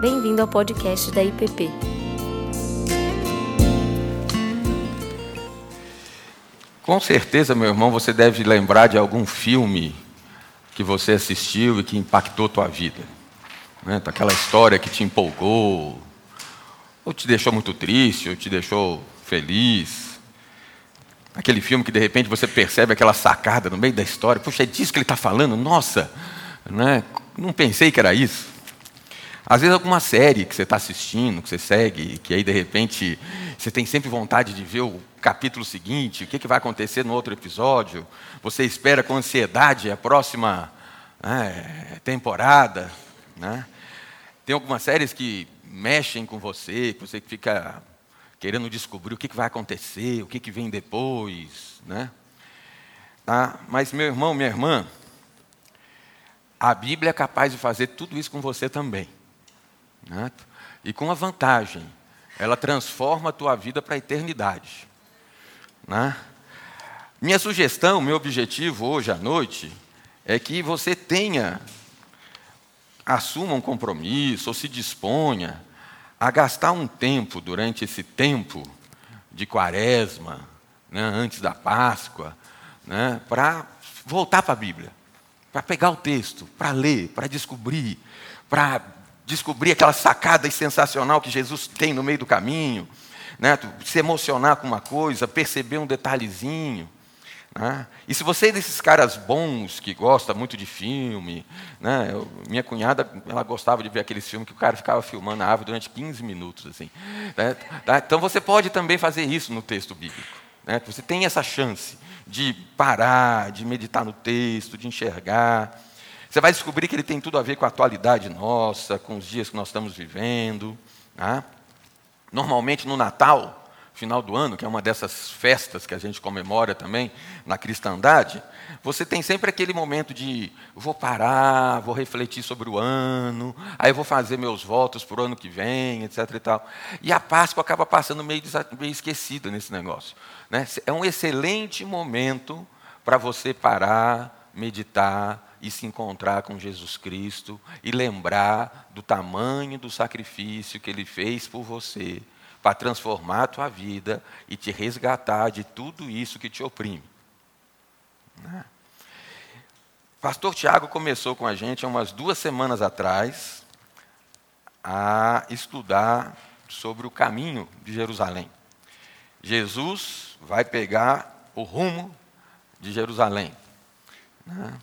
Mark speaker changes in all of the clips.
Speaker 1: Bem-vindo ao podcast da IPP.
Speaker 2: Com certeza, meu irmão, você deve lembrar de algum filme que você assistiu e que impactou tua vida. Né? Aquela história que te empolgou, ou te deixou muito triste, ou te deixou feliz. Aquele filme que de repente você percebe aquela sacada no meio da história. Puxa, é disso que ele está falando? Nossa, né? não pensei que era isso. Às vezes alguma série que você está assistindo, que você segue, que aí de repente você tem sempre vontade de ver o capítulo seguinte, o que, que vai acontecer no outro episódio. Você espera com ansiedade a próxima né, temporada. Né? Tem algumas séries que mexem com você, que você fica querendo descobrir o que, que vai acontecer, o que, que vem depois. Né? Tá? Mas, meu irmão, minha irmã, a Bíblia é capaz de fazer tudo isso com você também. Né? E com a vantagem, ela transforma a tua vida para a eternidade. Né? Minha sugestão, meu objetivo hoje à noite é que você tenha, assuma um compromisso ou se disponha a gastar um tempo durante esse tempo de quaresma, né, antes da Páscoa, né, para voltar para a Bíblia, para pegar o texto, para ler, para descobrir, para descobrir aquela sacada sensacional que Jesus tem no meio do caminho, né? se emocionar com uma coisa, perceber um detalhezinho. Né? E se você é desses caras bons que gosta muito de filme, né? Eu, minha cunhada ela gostava de ver aqueles filmes que o cara ficava filmando a árvore durante 15 minutos. assim. Né? Tá? Então você pode também fazer isso no texto bíblico. Né? Você tem essa chance de parar, de meditar no texto, de enxergar. Você vai descobrir que ele tem tudo a ver com a atualidade nossa, com os dias que nós estamos vivendo. Né? Normalmente no Natal, final do ano, que é uma dessas festas que a gente comemora também na cristandade, você tem sempre aquele momento de vou parar, vou refletir sobre o ano, aí vou fazer meus votos para o ano que vem, etc. E, tal. e a Páscoa acaba passando meio, meio esquecida nesse negócio. Né? É um excelente momento para você parar, meditar, e se encontrar com Jesus Cristo e lembrar do tamanho do sacrifício que ele fez por você para transformar a tua vida e te resgatar de tudo isso que te oprime. Né? Pastor Tiago começou com a gente há umas duas semanas atrás a estudar sobre o caminho de Jerusalém. Jesus vai pegar o rumo de Jerusalém. Né?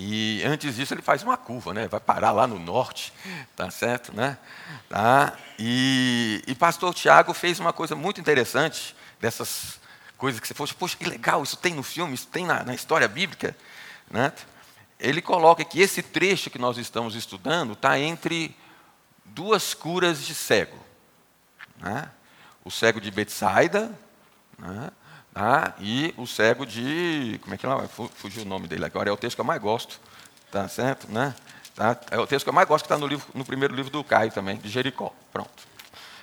Speaker 2: E antes disso ele faz uma curva, né? Vai parar lá no norte, tá certo, né? Tá? E, e pastor Tiago fez uma coisa muito interessante dessas coisas que você falou, poxa, que legal, isso tem no filme, isso tem na, na história bíblica, né? Ele coloca que esse trecho que nós estamos estudando está entre duas curas de cego, né? O cego de Betsaida, né? Ah, e o cego de. Como é que ela fugiu o nome dele agora? É o texto que eu mais gosto. Tá certo? Né? Tá? É o texto que eu mais gosto que está no, livro, no primeiro livro do Caio também, de Jericó. Pronto.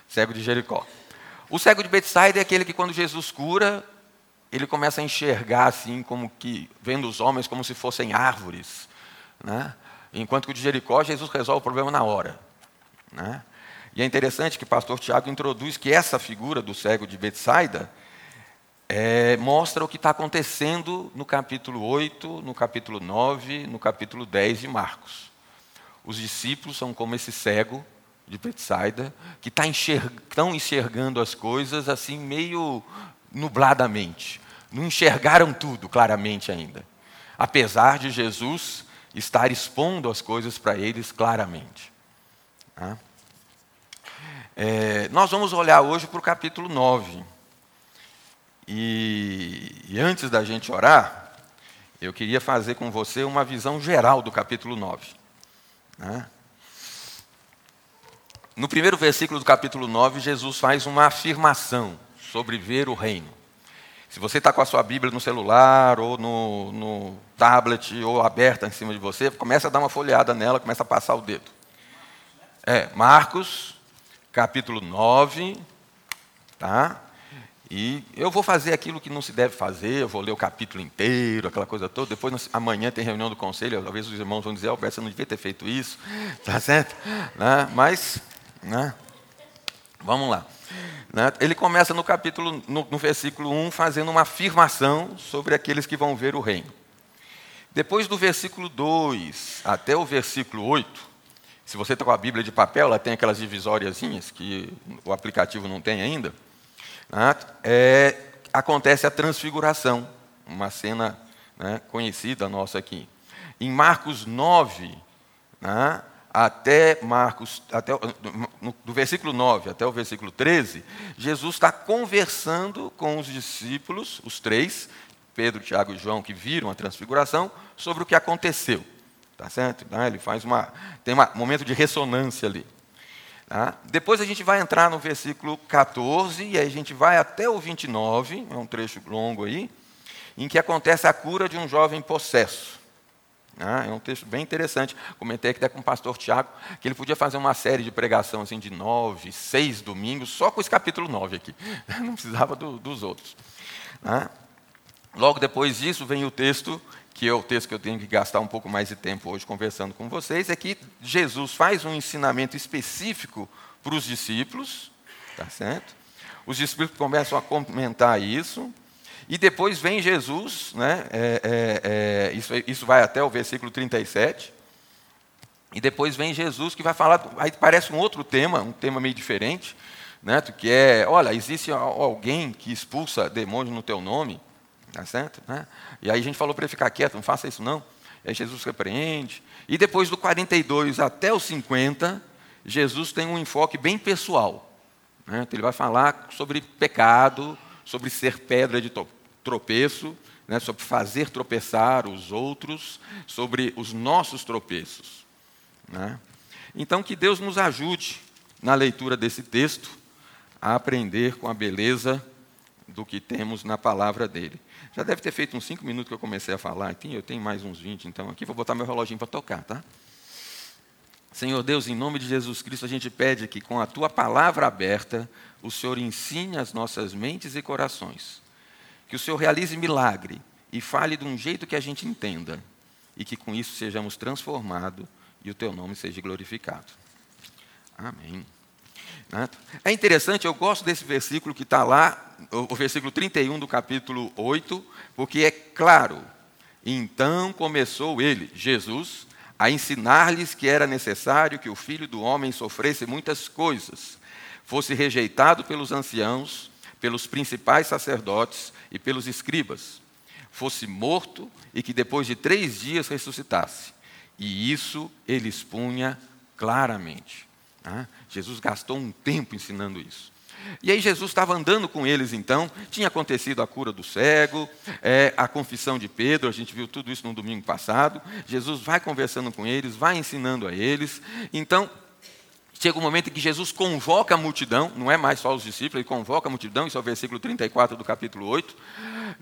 Speaker 2: Cego de Jericó. O cego de Betsaida é aquele que, quando Jesus cura, ele começa a enxergar assim, como que, vendo os homens como se fossem árvores. Né? Enquanto que o de Jericó, Jesus resolve o problema na hora. Né? E é interessante que o pastor Tiago introduz que essa figura do cego de Betsaida é, mostra o que está acontecendo no capítulo 8, no capítulo 9, no capítulo 10 de Marcos. Os discípulos são como esse cego de Betsaida, que tá enxerg estão enxergando as coisas assim meio nubladamente. Não enxergaram tudo claramente ainda. Apesar de Jesus estar expondo as coisas para eles claramente. Tá? É, nós vamos olhar hoje para o capítulo 9. E, e, antes da gente orar, eu queria fazer com você uma visão geral do capítulo 9. Né? No primeiro versículo do capítulo 9, Jesus faz uma afirmação sobre ver o reino. Se você está com a sua Bíblia no celular, ou no, no tablet, ou aberta em cima de você, começa a dar uma folheada nela, começa a passar o dedo. É, Marcos, capítulo 9, tá? E eu vou fazer aquilo que não se deve fazer, eu vou ler o capítulo inteiro, aquela coisa toda. Depois, amanhã tem reunião do conselho, talvez os irmãos vão dizer: Alberto, você não devia ter feito isso, tá certo? Né? Mas, né? vamos lá. Né? Ele começa no capítulo, no, no versículo 1, fazendo uma afirmação sobre aqueles que vão ver o reino. Depois do versículo 2 até o versículo 8, se você está com a Bíblia de papel, ela tem aquelas divisóriazinhas que o aplicativo não tem ainda. Né? É, acontece a transfiguração, uma cena né, conhecida nossa aqui. Em Marcos 9, né, até Marcos, até, no, do versículo 9 até o versículo 13, Jesus está conversando com os discípulos, os três, Pedro, Tiago e João, que viram a transfiguração, sobre o que aconteceu. Tá certo? Né, ele faz uma. Tem um momento de ressonância ali. Tá? Depois a gente vai entrar no versículo 14, e aí a gente vai até o 29, é um trecho longo aí, em que acontece a cura de um jovem possesso. Tá? É um texto bem interessante. Comentei aqui até com o pastor Tiago que ele podia fazer uma série de pregação assim, de nove, seis domingos, só com esse capítulo 9 aqui. Não precisava do, dos outros. Tá? Logo depois disso vem o texto que é o texto que eu tenho que gastar um pouco mais de tempo hoje conversando com vocês, é que Jesus faz um ensinamento específico para os discípulos, tá certo? Os discípulos começam a comentar isso, e depois vem Jesus, né? É, é, é, isso, isso vai até o versículo 37, e depois vem Jesus que vai falar, aí parece um outro tema, um tema meio diferente, né? que é, olha, existe alguém que expulsa demônios no teu nome, Tá certo? Né? E aí a gente falou para ele ficar quieto, não faça isso não. Aí Jesus repreende. E depois do 42 até o 50, Jesus tem um enfoque bem pessoal. Né? Então ele vai falar sobre pecado, sobre ser pedra de tropeço, né? sobre fazer tropeçar os outros, sobre os nossos tropeços. Né? Então que Deus nos ajude na leitura desse texto a aprender com a beleza do que temos na palavra dele. Já deve ter feito uns cinco minutos que eu comecei a falar. Eu tenho mais uns 20, então aqui vou botar meu reloginho para tocar, tá? Senhor Deus, em nome de Jesus Cristo, a gente pede que com a tua palavra aberta, o Senhor ensine as nossas mentes e corações. Que o Senhor realize milagre e fale de um jeito que a gente entenda. E que com isso sejamos transformados e o teu nome seja glorificado. Amém. Né? É interessante, eu gosto desse versículo que está lá, o versículo 31 do capítulo 8, porque é claro. Então começou ele, Jesus, a ensinar-lhes que era necessário que o filho do homem sofresse muitas coisas, fosse rejeitado pelos anciãos, pelos principais sacerdotes e pelos escribas, fosse morto e que depois de três dias ressuscitasse. E isso ele expunha claramente. Jesus gastou um tempo ensinando isso. E aí Jesus estava andando com eles então, tinha acontecido a cura do cego, é, a confissão de Pedro, a gente viu tudo isso no domingo passado. Jesus vai conversando com eles, vai ensinando a eles. Então, chega um momento em que Jesus convoca a multidão, não é mais só os discípulos, ele convoca a multidão, isso é o versículo 34 do capítulo 8,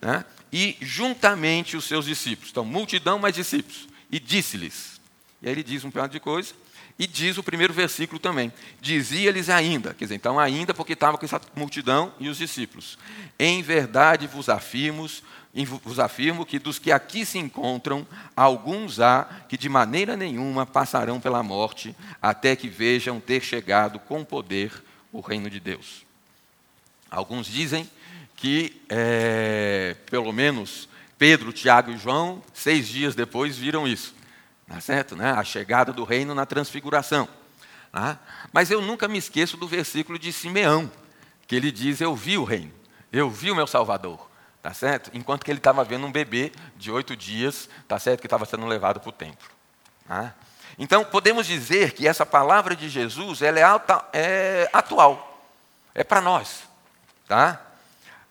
Speaker 2: né? e juntamente os seus discípulos. Então, multidão mais discípulos. E disse-lhes. E aí ele diz um pedaço de coisa, e diz o primeiro versículo também: Dizia-lhes ainda, quer dizer, então ainda porque estava com essa multidão e os discípulos: Em verdade vos afirmo, vos afirmo que dos que aqui se encontram, alguns há que de maneira nenhuma passarão pela morte, até que vejam ter chegado com poder o reino de Deus. Alguns dizem que, é, pelo menos, Pedro, Tiago e João, seis dias depois, viram isso. Tá certo? Né? A chegada do reino na transfiguração. Tá? Mas eu nunca me esqueço do versículo de Simeão, que ele diz: Eu vi o reino, eu vi o meu Salvador. Tá certo? Enquanto que ele estava vendo um bebê de oito dias, tá certo? Que estava sendo levado para o templo. Tá? Então, podemos dizer que essa palavra de Jesus ela é, alta, é atual, é para nós. Tá?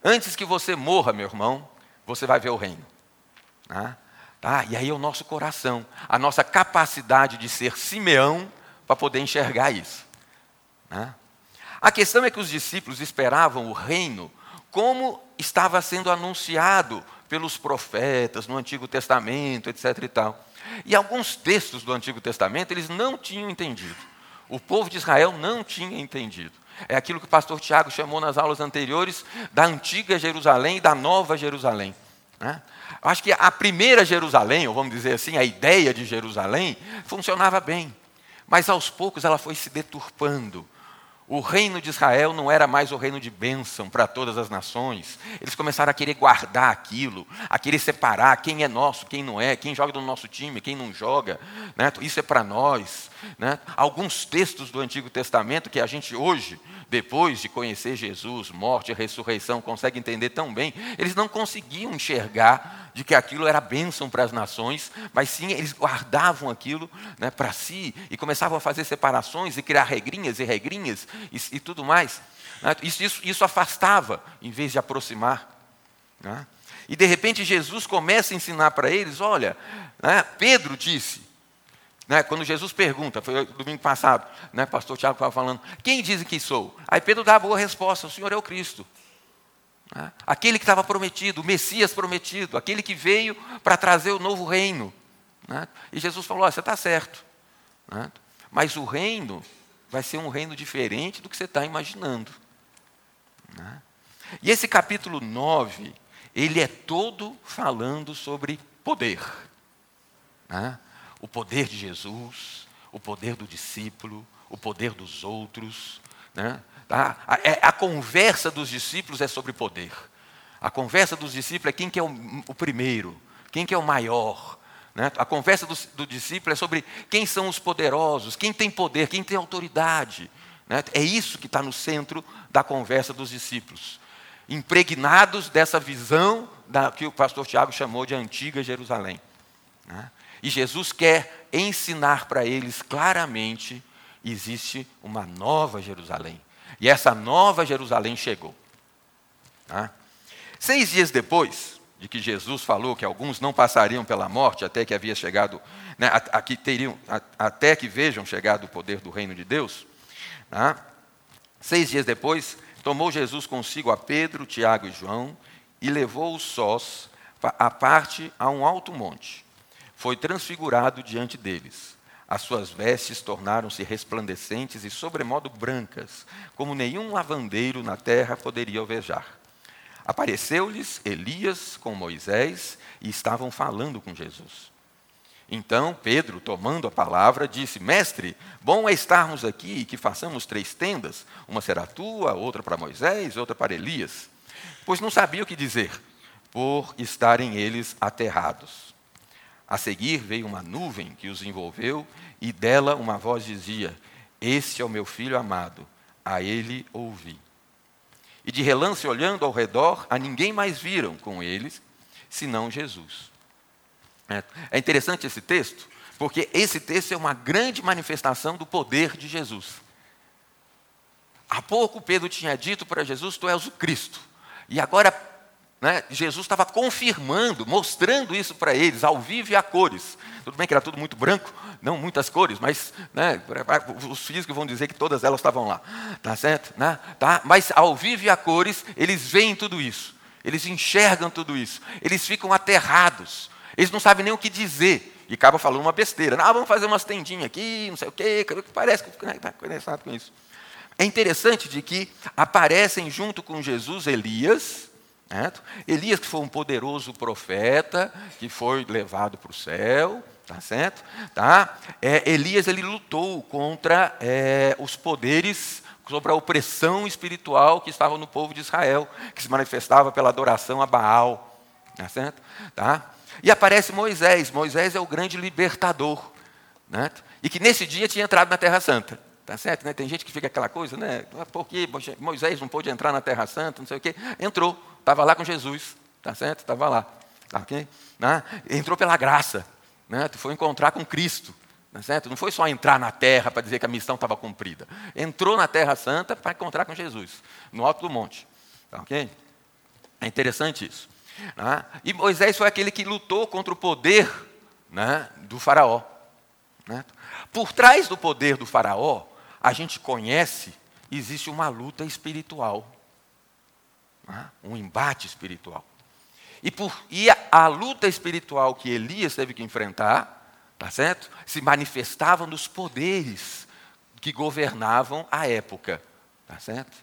Speaker 2: Antes que você morra, meu irmão, você vai ver o reino. Tá? Tá? E aí é o nosso coração, a nossa capacidade de ser Simeão para poder enxergar isso. Né? A questão é que os discípulos esperavam o reino como estava sendo anunciado pelos profetas no Antigo Testamento, etc. E, tal. e alguns textos do Antigo Testamento eles não tinham entendido. O povo de Israel não tinha entendido. É aquilo que o pastor Tiago chamou nas aulas anteriores da antiga Jerusalém e da nova Jerusalém. Né? Acho que a primeira Jerusalém, ou vamos dizer assim, a ideia de Jerusalém, funcionava bem. Mas aos poucos ela foi se deturpando. O reino de Israel não era mais o reino de bênção para todas as nações. Eles começaram a querer guardar aquilo, a querer separar quem é nosso, quem não é, quem joga no nosso time, quem não joga. Né? Isso é para nós. Né? Alguns textos do Antigo Testamento que a gente hoje, depois de conhecer Jesus, morte e ressurreição, consegue entender tão bem, eles não conseguiam enxergar de que aquilo era bênção para as nações, mas sim eles guardavam aquilo né, para si e começavam a fazer separações e criar regrinhas e regrinhas e, e tudo mais. Né? Isso, isso, isso, afastava em vez de aproximar. Né? E de repente Jesus começa a ensinar para eles: olha, né, Pedro disse, né, quando Jesus pergunta, foi domingo passado, né, pastor Tiago estava falando, quem dizem que sou? Aí Pedro dá a boa resposta: o Senhor é o Cristo. Né? Aquele que estava prometido, o Messias prometido, aquele que veio para trazer o novo reino. Né? E Jesus falou: você está certo. Né? Mas o reino vai ser um reino diferente do que você está imaginando. Né? E esse capítulo 9, ele é todo falando sobre poder. Né? O poder de Jesus, o poder do discípulo, o poder dos outros. Né? Tá? A, é, a, conversa dos discípulos é sobre poder. A conversa dos discípulos é quem que é o, o primeiro, quem que é o maior. Né? A conversa do, do, discípulo é sobre quem são os poderosos, quem tem poder, quem tem autoridade. Né? É isso que está no centro da conversa dos discípulos. Impregnados dessa visão da, que o pastor Tiago chamou de antiga Jerusalém. Né? E Jesus quer ensinar para eles claramente: existe uma nova Jerusalém e essa nova Jerusalém chegou. Tá? Seis dias depois de que Jesus falou que alguns não passariam pela morte até que havia chegado, né, a, teriam, a, até que vejam chegado o poder do reino de Deus, tá? seis dias depois, tomou Jesus consigo a Pedro, Tiago e João e levou-os sós à parte a um alto monte. Foi transfigurado diante deles. As suas vestes tornaram-se resplandecentes e sobremodo brancas, como nenhum lavandeiro na terra poderia alvejar. Apareceu-lhes Elias com Moisés e estavam falando com Jesus. Então Pedro, tomando a palavra, disse: Mestre, bom é estarmos aqui e que façamos três tendas: uma será tua, outra para Moisés, outra para Elias. Pois não sabia o que dizer, por estarem eles aterrados. A seguir veio uma nuvem que os envolveu, e dela uma voz dizia: Este é o meu filho amado, a ele ouvi. E de relance, olhando ao redor, a ninguém mais viram com eles, senão Jesus. É, é interessante esse texto, porque esse texto é uma grande manifestação do poder de Jesus. Há pouco Pedro tinha dito para Jesus: Tu és o Cristo. E agora né? Jesus estava confirmando, mostrando isso para eles, ao vivo e a cores. Tudo bem que era tudo muito branco, não muitas cores, mas né, os físicos vão dizer que todas elas estavam lá. Tá certo? Né? Tá? Mas ao vivo e a cores, eles veem tudo isso. Eles enxergam tudo isso. Eles ficam aterrados. Eles não sabem nem o que dizer. E acaba falando uma besteira. Ah, vamos fazer umas tendinhas aqui, não sei o quê. Parece que está conectado com isso. É interessante de que aparecem junto com Jesus Elias, Certo? Elias, que foi um poderoso profeta, que foi levado para o céu, tá certo? Tá? É, Elias ele lutou contra é, os poderes, sobre a opressão espiritual que estava no povo de Israel, que se manifestava pela adoração a Baal, tá certo? Tá? E aparece Moisés. Moisés é o grande libertador, né? e que nesse dia tinha entrado na Terra Santa. Tá certo? Né? Tem gente que fica aquela coisa, né? Por que Moisés não pôde entrar na Terra Santa? Não sei o quê. Entrou. Estava lá com Jesus, tá certo? Estava lá. Tá ok? Né? Entrou pela graça. Né? Tu foi encontrar com Cristo. Tá certo? Não foi só entrar na terra para dizer que a missão estava cumprida. Entrou na Terra Santa para encontrar com Jesus, no alto do monte. Tá ok? É interessante isso. Né? E Moisés foi aquele que lutou contra o poder né, do Faraó. Né? Por trás do poder do Faraó, a gente conhece, existe uma luta espiritual um embate espiritual. E, por, e a, a, luta espiritual que Elias teve que enfrentar, tá certo? Se manifestava nos poderes que governavam a época. Tá certo?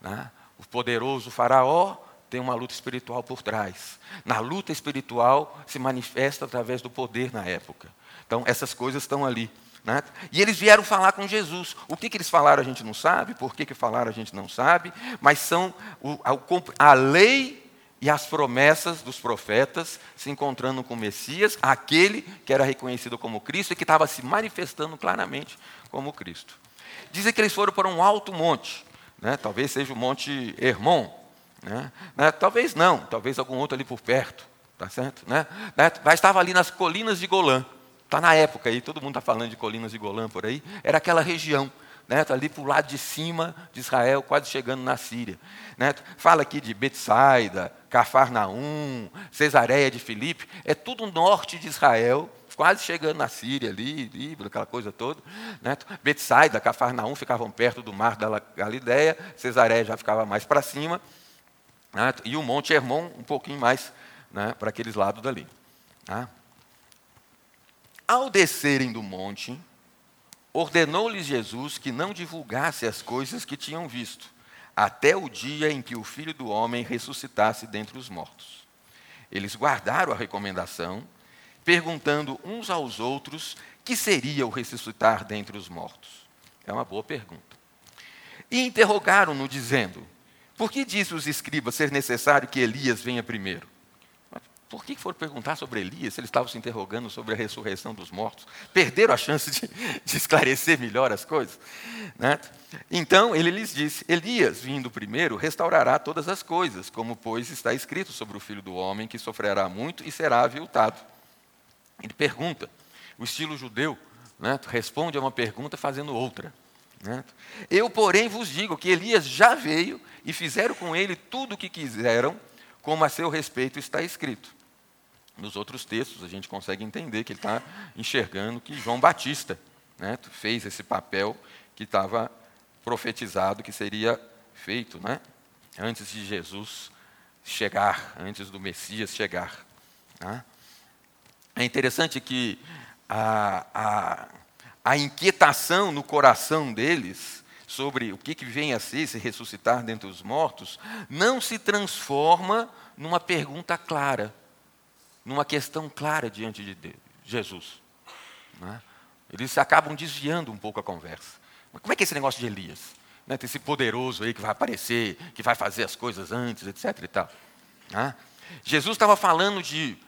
Speaker 2: Né? O poderoso faraó tem uma luta espiritual por trás. Na luta espiritual se manifesta através do poder na época. Então, essas coisas estão ali. Né? E eles vieram falar com Jesus. O que, que eles falaram a gente não sabe, por que, que falaram a gente não sabe, mas são o, a, a lei e as promessas dos profetas se encontrando com o Messias, aquele que era reconhecido como Cristo e que estava se manifestando claramente como Cristo. Dizem que eles foram para um alto monte, né? talvez seja o Monte Hermon, né? Né? talvez não, talvez algum outro ali por perto, tá certo? Né? né? Mas estava ali nas colinas de Golã, está na época aí, todo mundo está falando de colinas de Golã por aí, era aquela região né, tá ali para o lado de cima de Israel, quase chegando na Síria. Né? Fala aqui de Betsaida, Cafarnaum, Cesareia de Filipe, é tudo norte de Israel, quase chegando na Síria ali, Líbano, aquela coisa toda. Né? Betsaida, Cafarnaum ficavam perto do mar da Galileia, Cesareia já ficava mais para cima, né? e o Monte Hermon um pouquinho mais né, para aqueles lados dali. Tá? Ao descerem do monte, ordenou-lhes Jesus que não divulgasse as coisas que tinham visto, até o dia em que o filho do homem ressuscitasse dentre os mortos. Eles guardaram a recomendação, perguntando uns aos outros que seria o ressuscitar dentre os mortos. É uma boa pergunta. E interrogaram-no, dizendo: Por que disse os escribas ser necessário que Elias venha primeiro? Por que foram perguntar sobre Elias? Eles estavam se interrogando sobre a ressurreição dos mortos. Perderam a chance de, de esclarecer melhor as coisas. Né? Então ele lhes disse: Elias, vindo primeiro, restaurará todas as coisas, como, pois, está escrito sobre o filho do homem, que sofrerá muito e será aviltado. Ele pergunta, o estilo judeu né, responde a uma pergunta fazendo outra. Né? Eu, porém, vos digo que Elias já veio e fizeram com ele tudo o que quiseram, como a seu respeito está escrito. Nos outros textos, a gente consegue entender que ele está enxergando que João Batista né, fez esse papel que estava profetizado que seria feito né, antes de Jesus chegar, antes do Messias chegar. Né. É interessante que a, a, a inquietação no coração deles sobre o que, que vem a ser se ressuscitar dentre os mortos, não se transforma numa pergunta clara numa questão clara diante de Deus, Jesus. Né? Eles acabam desviando um pouco a conversa. Mas como é que é esse negócio de Elias? Né? Tem esse poderoso aí que vai aparecer, que vai fazer as coisas antes, etc. E tal. Né? Jesus estava falando de.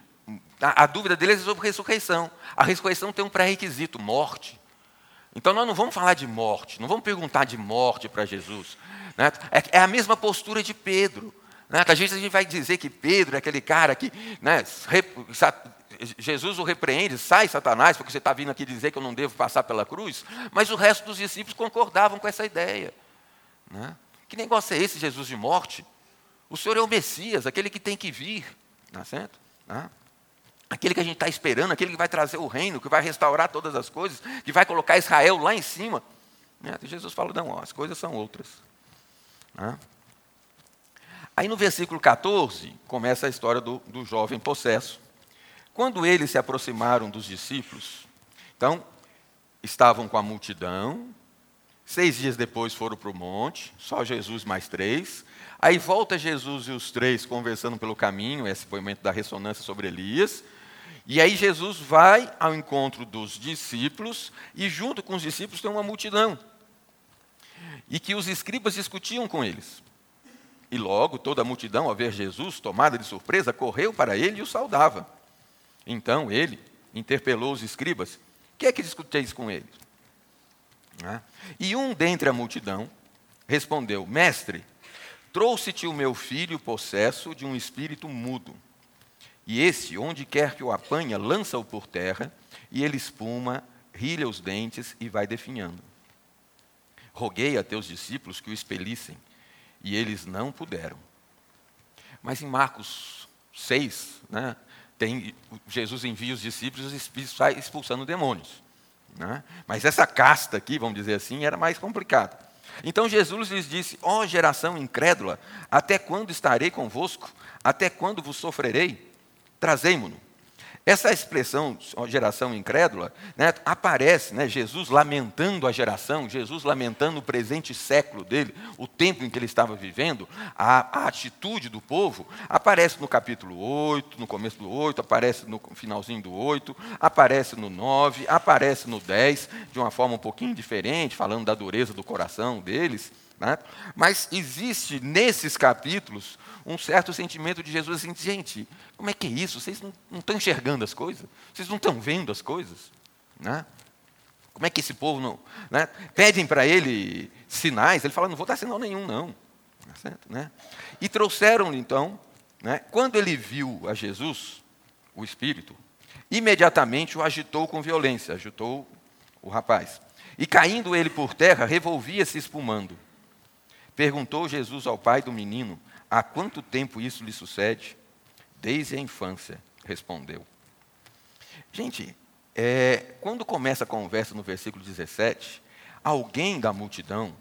Speaker 2: A, a dúvida deles é sobre ressurreição. A ressurreição tem um pré-requisito: morte. Então nós não vamos falar de morte, não vamos perguntar de morte para Jesus. Né? É, é a mesma postura de Pedro. Né? A gente, a gente vai dizer que Pedro é aquele cara que né, Jesus o repreende, sai Satanás, porque você está vindo aqui dizer que eu não devo passar pela cruz, mas o resto dos discípulos concordavam com essa ideia. Né? Que negócio é esse, Jesus de morte? O Senhor é o Messias, aquele que tem que vir, é certo? Né? Aquele que a gente está esperando, aquele que vai trazer o reino, que vai restaurar todas as coisas, que vai colocar Israel lá em cima. Né? Jesus fala, não, ó, as coisas são outras. Né? Aí no versículo 14, começa a história do, do jovem possesso. Quando eles se aproximaram dos discípulos, então, estavam com a multidão, seis dias depois foram para o monte, só Jesus mais três. Aí volta Jesus e os três conversando pelo caminho, esse momento da ressonância sobre Elias. E aí Jesus vai ao encontro dos discípulos, e junto com os discípulos tem uma multidão. E que os escribas discutiam com eles. E logo toda a multidão, ao ver Jesus, tomada de surpresa, correu para ele e o saudava. Então ele interpelou os escribas: Que é que discuteis com eles? Né? E um dentre a multidão respondeu: Mestre, trouxe-te o meu filho possesso de um espírito mudo. E esse, onde quer que o apanha, lança-o por terra, e ele espuma, rilha os dentes e vai definhando. Roguei a teus discípulos que o expelissem e eles não puderam. Mas em Marcos 6, né, tem, Jesus envia os discípulos e saem expulsando demônios. Né? Mas essa casta aqui, vamos dizer assim, era mais complicada. Então Jesus lhes disse: Ó oh, geração incrédula, até quando estarei convosco? Até quando vos sofrerei? Trazei-mo-no. Essa expressão, geração incrédula, né, aparece, né, Jesus lamentando a geração, Jesus lamentando o presente século dele, o tempo em que ele estava vivendo, a, a, atitude do povo, aparece no capítulo 8, no começo do 8, aparece no finalzinho do 8, aparece no 9, aparece no 10, de uma forma um pouquinho diferente, falando da dureza do coração deles. Né? Mas existe nesses capítulos um certo sentimento de Jesus assim, gente, como é que é isso? Vocês não, não estão enxergando as coisas? Vocês não estão vendo as coisas? Né? Como é que esse povo não. Né? Pedem para ele sinais, ele fala, não vou dar sinal nenhum, não. Tá certo, né? E trouxeram-lhe então, né? quando ele viu a Jesus, o Espírito, imediatamente o agitou com violência, agitou o rapaz. E caindo ele por terra, revolvia-se espumando. Perguntou Jesus ao pai do menino: Há quanto tempo isso lhe sucede? Desde a infância, respondeu. Gente, é, quando começa a conversa no versículo 17, alguém da multidão,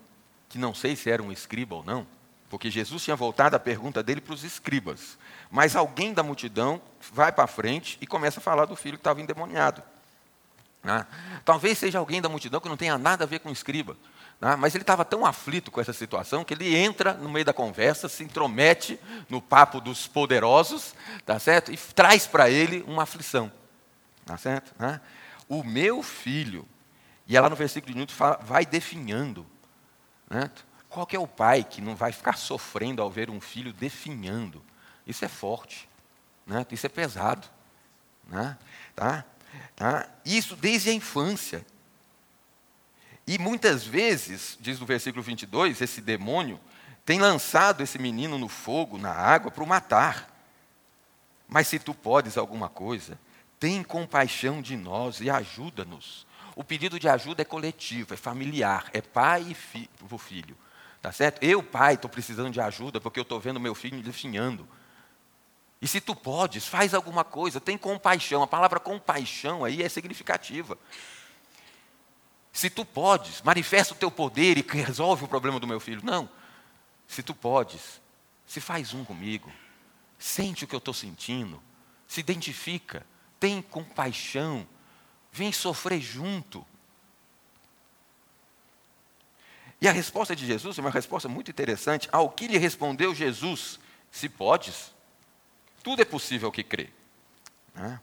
Speaker 2: que não sei se era um escriba ou não, porque Jesus tinha voltado a pergunta dele para os escribas, mas alguém da multidão vai para frente e começa a falar do filho que estava endemoniado. Né? Talvez seja alguém da multidão que não tenha nada a ver com escriba, né? Mas ele estava tão aflito com essa situação que ele entra no meio da conversa, se intromete no papo dos poderosos, tá certo? E traz para ele uma aflição, tá certo? Né? O meu filho, e ela no versículo de 1 fala, vai definhando. Né? Qual que é o pai que não vai ficar sofrendo ao ver um filho definhando? Isso é forte, né? isso é pesado. Né? Tá? Tá? Isso desde a infância. E muitas vezes, diz no versículo 22, esse demônio tem lançado esse menino no fogo, na água, para o matar. Mas se tu podes alguma coisa, tem compaixão de nós e ajuda-nos. O pedido de ajuda é coletivo, é familiar, é pai e fi filho. Tá certo? Eu, pai, estou precisando de ajuda porque eu estou vendo meu filho definhando. E se tu podes, faz alguma coisa, tem compaixão. A palavra compaixão aí é significativa. Se tu podes, manifesta o teu poder e resolve o problema do meu filho. Não. Se tu podes, se faz um comigo. Sente o que eu estou sentindo. Se identifica. Tem compaixão. Vem sofrer junto. E a resposta de Jesus é uma resposta muito interessante. Ao que lhe respondeu Jesus: Se podes, tudo é possível que crê. Né?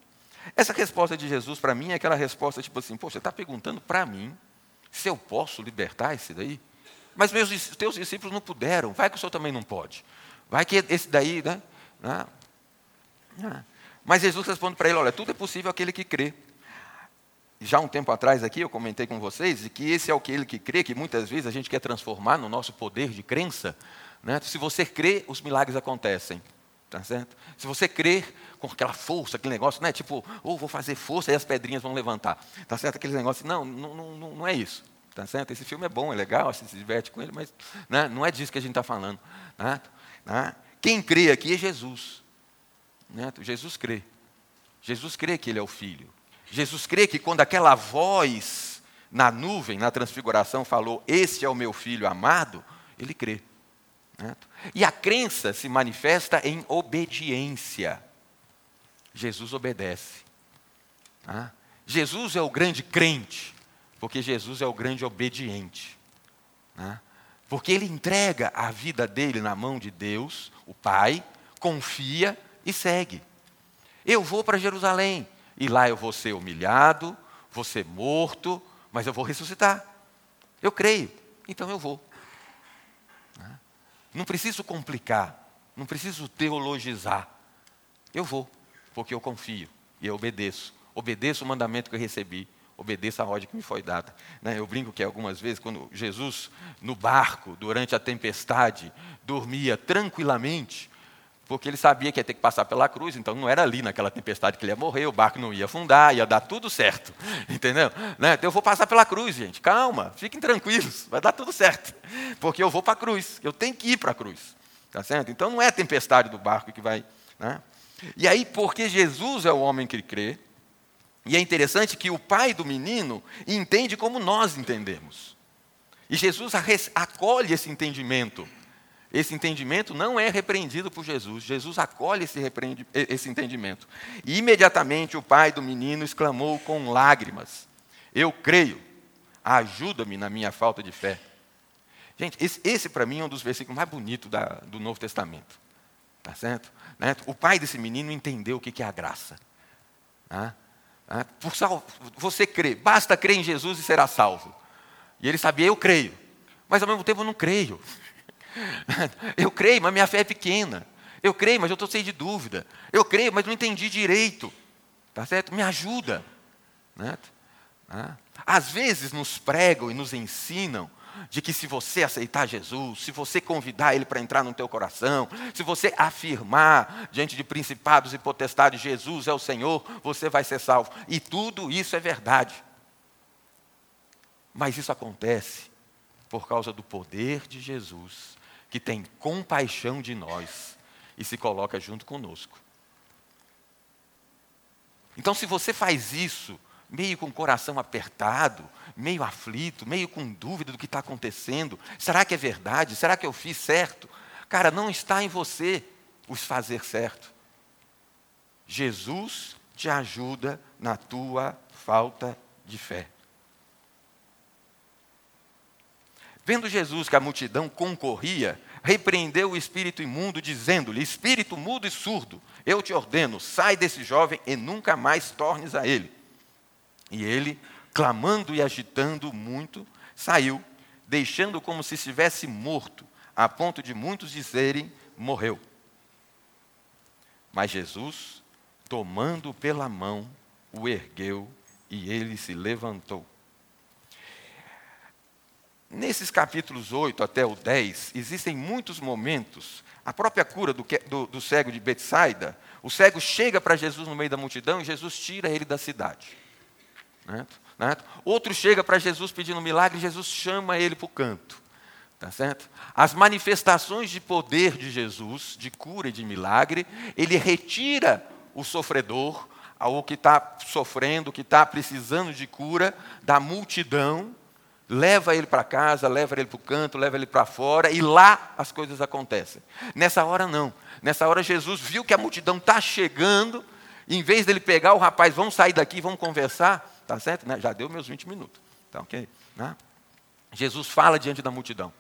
Speaker 2: Essa resposta de Jesus para mim é aquela resposta tipo assim: Poxa, você está perguntando para mim se eu posso libertar esse daí? Mas meus teus discípulos não puderam, vai que o senhor também não pode. Vai que esse daí, né? Ah, ah. Mas Jesus responde para ele: Olha, tudo é possível aquele que crê. Já um tempo atrás aqui eu comentei com vocês que esse é aquele que crê, que muitas vezes a gente quer transformar no nosso poder de crença. Né? Se você crê, os milagres acontecem. Tá certo? Se você crer com aquela força, aquele negócio, não é tipo, ou oh, vou fazer força e as pedrinhas vão levantar. Tá certo? Aquele negócio, não, não, não, não é isso. Tá certo? Esse filme é bom, é legal, você se diverte com ele, mas né, não é disso que a gente está falando. Né? Né? Quem crê aqui é Jesus. Né? Jesus crê. Jesus crê que ele é o Filho. Jesus crê que quando aquela voz na nuvem, na transfiguração, falou: Este é o meu filho amado, ele crê. E a crença se manifesta em obediência. Jesus obedece. Jesus é o grande crente, porque Jesus é o grande obediente. Porque ele entrega a vida dele na mão de Deus, o Pai, confia e segue. Eu vou para Jerusalém, e lá eu vou ser humilhado, vou ser morto, mas eu vou ressuscitar. Eu creio, então eu vou. Não preciso complicar, não preciso teologizar. Eu vou, porque eu confio e eu obedeço. Obedeço o mandamento que eu recebi, obedeço a ordem que me foi dada. Né? Eu brinco que algumas vezes, quando Jesus, no barco, durante a tempestade, dormia tranquilamente, porque ele sabia que ia ter que passar pela cruz, então não era ali naquela tempestade que ele ia morrer, o barco não ia afundar, ia dar tudo certo, entendeu? Né? Então eu vou passar pela cruz, gente, calma, fiquem tranquilos, vai dar tudo certo, porque eu vou para a cruz, eu tenho que ir para a cruz, tá certo? Então não é a tempestade do barco que vai, né? E aí, porque Jesus é o homem que crê, e é interessante que o pai do menino entende como nós entendemos, e Jesus acolhe esse entendimento, esse entendimento não é repreendido por Jesus. Jesus acolhe esse, esse entendimento. E imediatamente o pai do menino exclamou com lágrimas: Eu creio, ajuda-me na minha falta de fé. Gente, esse, esse para mim é um dos versículos mais bonitos da, do Novo Testamento. Tá certo? Né? O pai desse menino entendeu o que é a graça. Né? Por sal, você crê, basta crer em Jesus e será salvo. E ele sabia, eu creio. Mas ao mesmo tempo eu não creio. Eu creio, mas minha fé é pequena. Eu creio, mas eu estou cheio de dúvida. Eu creio, mas não entendi direito. Tá certo? Me ajuda. Né? Às vezes nos pregam e nos ensinam de que se você aceitar Jesus, se você convidar Ele para entrar no teu coração, se você afirmar diante de principados e potestades, Jesus é o Senhor, você vai ser salvo. E tudo isso é verdade. Mas isso acontece por causa do poder de Jesus, que tem compaixão de nós e se coloca junto conosco. Então, se você faz isso meio com o coração apertado, meio aflito, meio com dúvida do que está acontecendo. Será que é verdade? Será que eu fiz certo? Cara, não está em você os fazer certo. Jesus te ajuda na tua falta de fé. Vendo Jesus que a multidão concorria, repreendeu o espírito imundo, dizendo-lhe: Espírito mudo e surdo, eu te ordeno, sai desse jovem e nunca mais tornes a ele. E ele, clamando e agitando muito, saiu, deixando como se estivesse morto, a ponto de muitos dizerem: morreu. Mas Jesus, tomando pela mão, o ergueu e ele se levantou. Nesses capítulos 8 até o 10, existem muitos momentos. A própria cura do, do, do cego de Betsaida, o cego chega para Jesus no meio da multidão e Jesus tira ele da cidade. Né? Né? Outro chega para Jesus pedindo um milagre, Jesus chama ele para o canto. Tá certo? As manifestações de poder de Jesus, de cura e de milagre, ele retira o sofredor, o que está sofrendo, o que está precisando de cura, da multidão, leva ele para casa, leva ele para o canto, leva ele para fora, e lá as coisas acontecem. Nessa hora, não. Nessa hora, Jesus viu que a multidão está chegando, em vez dele pegar o rapaz, vamos sair daqui, vamos conversar, Tá certo? Né? Já deu meus 20 minutos. Tá ok? Né? Jesus fala diante da multidão.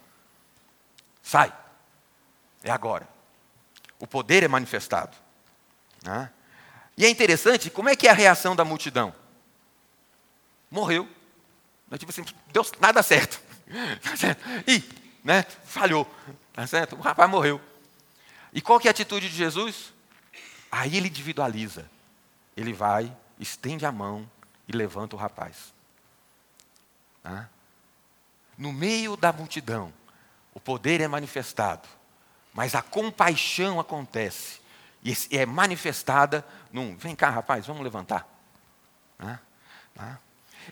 Speaker 2: Sai. É agora. O poder é manifestado. Né? E é interessante, como é que é a reação da multidão? Morreu. Tipo assim, deu nada certo. Tá certo? Ih, né? Falhou. Tá certo? O rapaz morreu. E qual que é a atitude de Jesus? Aí ele individualiza. Ele vai, estende a mão e levanta o rapaz. Ah? No meio da multidão, o poder é manifestado, mas a compaixão acontece e é manifestada num: vem cá, rapaz, vamos levantar. Ah? Ah?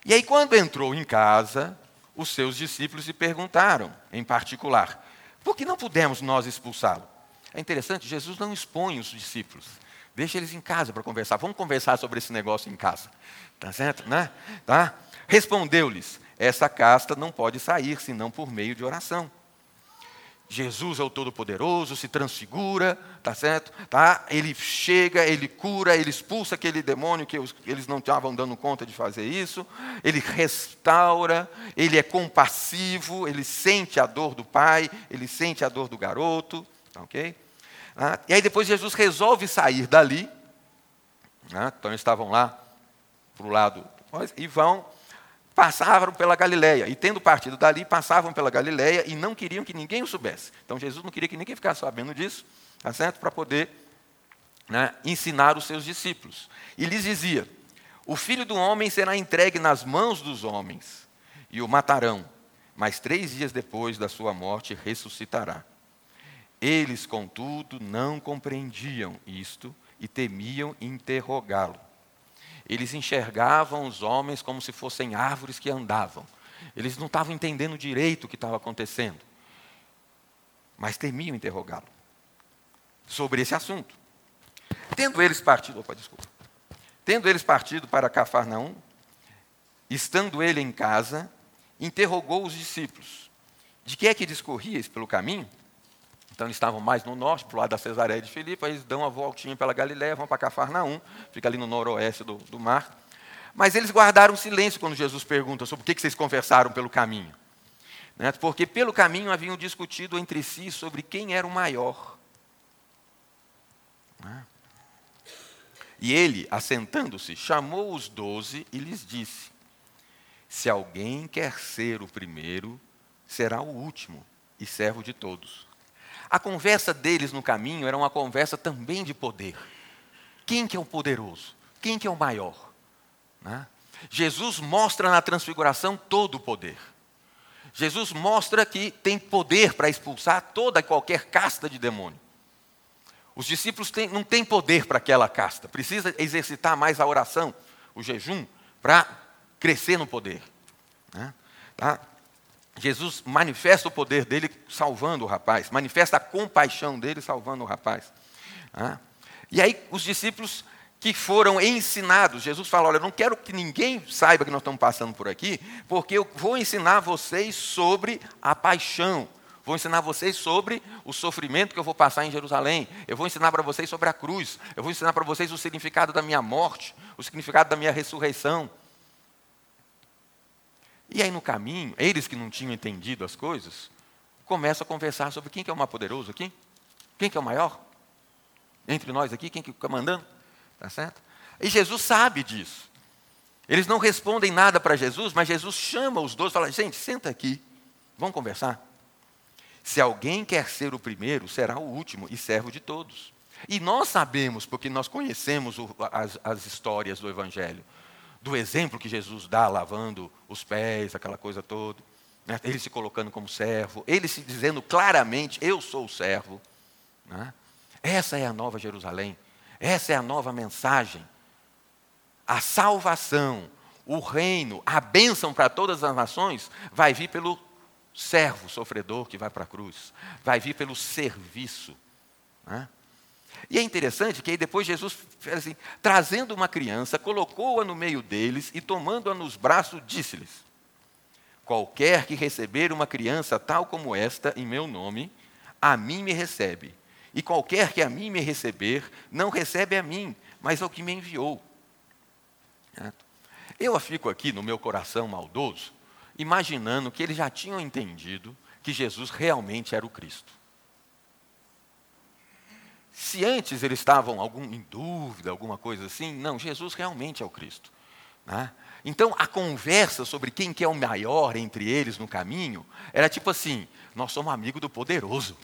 Speaker 2: E aí, quando entrou em casa, os seus discípulos lhe perguntaram, em particular, por que não pudemos nós expulsá-lo? É interessante, Jesus não expõe os discípulos. Deixa eles em casa para conversar. Vamos conversar sobre esse negócio em casa. Tá certo? Né? Tá? Respondeu-lhes: Essa casta não pode sair senão por meio de oração. Jesus é o Todo-Poderoso, se transfigura, tá certo? Tá? Ele chega, ele cura, ele expulsa aquele demônio que eles não estavam dando conta de fazer isso, ele restaura, ele é compassivo, ele sente a dor do pai, ele sente a dor do garoto, tá ok? Ah, e aí depois Jesus resolve sair dali. Ah, então estavam lá para o lado e vão passavam pela Galileia e tendo partido dali passavam pela Galileia e não queriam que ninguém o soubesse. Então Jesus não queria que ninguém ficasse sabendo disso, tá certo? Para poder né, ensinar os seus discípulos. E lhes dizia: O filho do homem será entregue nas mãos dos homens e o matarão, mas três dias depois da sua morte ressuscitará. Eles, contudo, não compreendiam isto e temiam interrogá-lo. Eles enxergavam os homens como se fossem árvores que andavam. Eles não estavam entendendo direito o que estava acontecendo, mas temiam interrogá-lo sobre esse assunto. Tendo eles partido, opa, desculpa. Tendo eles partido para Cafarnaum, estando ele em casa, interrogou os discípulos: De que é que discorríeis pelo caminho? Então eles estavam mais no norte, para o lado da Cesareia de Filipe, aí eles dão uma voltinha pela Galiléia, vão para Cafarnaum, fica ali no noroeste do, do mar. Mas eles guardaram silêncio quando Jesus pergunta sobre o que, que vocês conversaram pelo caminho. Né? Porque pelo caminho haviam discutido entre si sobre quem era o maior. Né? E ele, assentando-se, chamou os doze e lhes disse: Se alguém quer ser o primeiro, será o último e servo de todos. A conversa deles no caminho era uma conversa também de poder. Quem que é o poderoso? Quem que é o maior? Né? Jesus mostra na transfiguração todo o poder. Jesus mostra que tem poder para expulsar toda e qualquer casta de demônio. Os discípulos têm, não têm poder para aquela casta, precisa exercitar mais a oração, o jejum, para crescer no poder. Né? Tá? Jesus manifesta o poder dele salvando o rapaz, manifesta a compaixão dele salvando o rapaz. Né? E aí os discípulos que foram ensinados. Jesus fala: Olha, eu não quero que ninguém saiba que nós estamos passando por aqui, porque eu vou ensinar vocês sobre a paixão. Vou ensinar vocês sobre o sofrimento que eu vou passar em Jerusalém. Eu vou ensinar para vocês sobre a cruz. Eu vou ensinar para vocês o significado da minha morte, o significado da minha ressurreição. E aí no caminho, eles que não tinham entendido as coisas, começam a conversar sobre quem que é o mais poderoso aqui? Quem que é o maior? Entre nós aqui, quem que fica mandando? Tá certo? E Jesus sabe disso. Eles não respondem nada para Jesus, mas Jesus chama os dois e fala: gente, senta aqui, vamos conversar. Se alguém quer ser o primeiro, será o último e servo de todos. E nós sabemos, porque nós conhecemos as, as histórias do Evangelho, do exemplo que Jesus dá lavando os pés, aquela coisa toda, né? ele se colocando como servo, ele se dizendo claramente: Eu sou o servo. Né? Essa é a nova Jerusalém. Essa é a nova mensagem. A salvação, o reino, a bênção para todas as nações vai vir pelo servo sofredor que vai para a cruz, vai vir pelo serviço. Né? E é interessante que aí depois Jesus assim, trazendo uma criança, colocou-a no meio deles e tomando-a nos braços, disse-lhes: Qualquer que receber uma criança tal como esta em meu nome, a mim me recebe. E qualquer que a mim me receber, não recebe a mim, mas ao que me enviou. Eu fico aqui no meu coração maldoso, imaginando que eles já tinham entendido que Jesus realmente era o Cristo. Se antes eles estavam algum, em dúvida, alguma coisa assim, não, Jesus realmente é o Cristo. Né? Então a conversa sobre quem que é o maior entre eles no caminho era tipo assim: nós somos amigos do poderoso.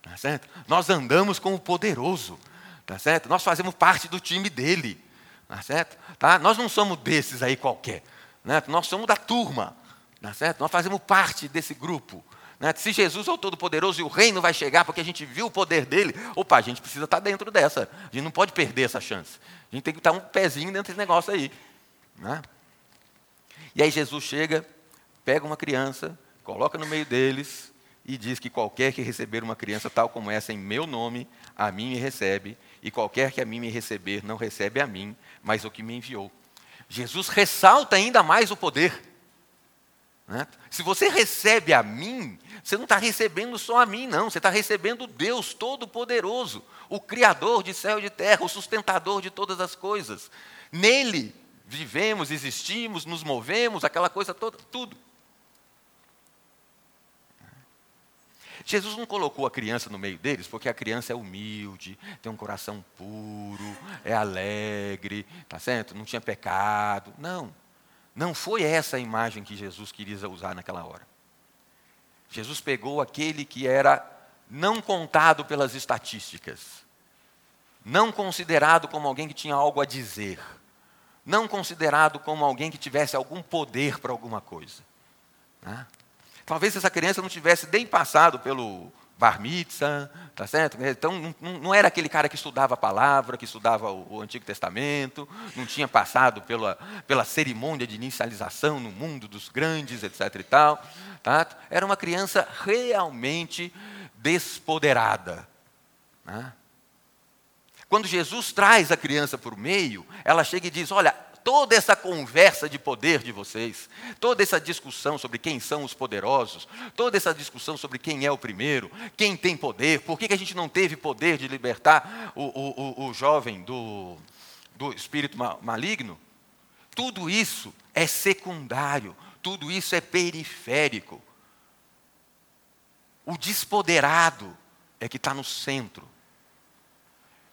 Speaker 2: Tá certo? Nós andamos com o poderoso. Tá certo? Nós fazemos parte do time dele. Tá certo? Tá? Nós não somos desses aí qualquer. Né? Nós somos da turma. Tá certo? Nós fazemos parte desse grupo. Né? Se Jesus é o Todo-Poderoso e o reino vai chegar porque a gente viu o poder dele, opa, a gente precisa estar dentro dessa. A gente não pode perder essa chance. A gente tem que estar um pezinho dentro desse negócio aí. Né? E aí Jesus chega, pega uma criança, coloca no meio deles, e diz que qualquer que receber uma criança tal como essa em meu nome, a mim me recebe, e qualquer que a mim me receber não recebe a mim, mas o que me enviou. Jesus ressalta ainda mais o poder. Né? Se você recebe a mim, você não está recebendo só a mim, não, você está recebendo Deus Todo-Poderoso, o Criador de céu e de terra, o sustentador de todas as coisas. Nele vivemos, existimos, nos movemos, aquela coisa toda, tudo. Jesus não colocou a criança no meio deles porque a criança é humilde, tem um coração puro, é alegre, tá certo? Não tinha pecado. Não. Não foi essa a imagem que Jesus queria usar naquela hora. Jesus pegou aquele que era não contado pelas estatísticas, não considerado como alguém que tinha algo a dizer, não considerado como alguém que tivesse algum poder para alguma coisa. Né? Talvez essa criança não tivesse nem passado pelo bar mitzvah, tá certo? Então não, não, era aquele cara que estudava a palavra, que estudava o, o, Antigo Testamento, não tinha passado pela, pela cerimônia de inicialização no mundo dos grandes, etc. e tal. Tá? Era uma criança realmente despoderada. Né? Quando Jesus traz a criança por meio, ela chega e diz: Olha, toda essa conversa de poder de vocês, toda essa discussão sobre quem são os poderosos, toda essa discussão sobre quem é o primeiro, quem tem poder, por que, que a gente não teve poder de libertar o, o, o, o jovem do, do espírito maligno, tudo isso é secundário, tudo isso é periférico. O despoderado é que está no centro.